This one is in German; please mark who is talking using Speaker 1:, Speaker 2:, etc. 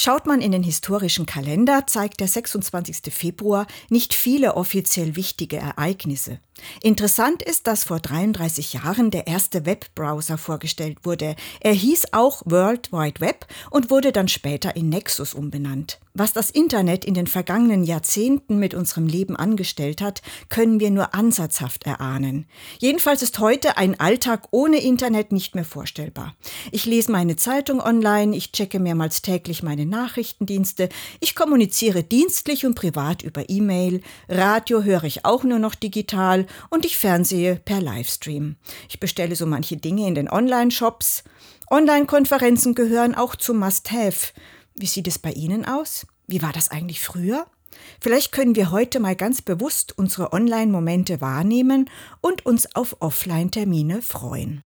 Speaker 1: Schaut man in den historischen Kalender, zeigt der 26. Februar nicht viele offiziell wichtige Ereignisse. Interessant ist, dass vor 33 Jahren der erste Webbrowser vorgestellt wurde. Er hieß auch World Wide Web und wurde dann später in Nexus umbenannt. Was das Internet in den vergangenen Jahrzehnten mit unserem Leben angestellt hat, können wir nur ansatzhaft erahnen. Jedenfalls ist heute ein Alltag ohne Internet nicht mehr vorstellbar. Ich lese meine Zeitung online, ich checke mehrmals täglich meine Nachrichtendienste, ich kommuniziere dienstlich und privat über E-Mail, Radio höre ich auch nur noch digital und ich fernsehe per Livestream. Ich bestelle so manche Dinge in den Online-Shops. Online-Konferenzen gehören auch zu Must-Have. Wie sieht es bei Ihnen aus? Wie war das eigentlich früher? Vielleicht können wir heute mal ganz bewusst unsere Online-Momente wahrnehmen und uns auf Offline-Termine freuen.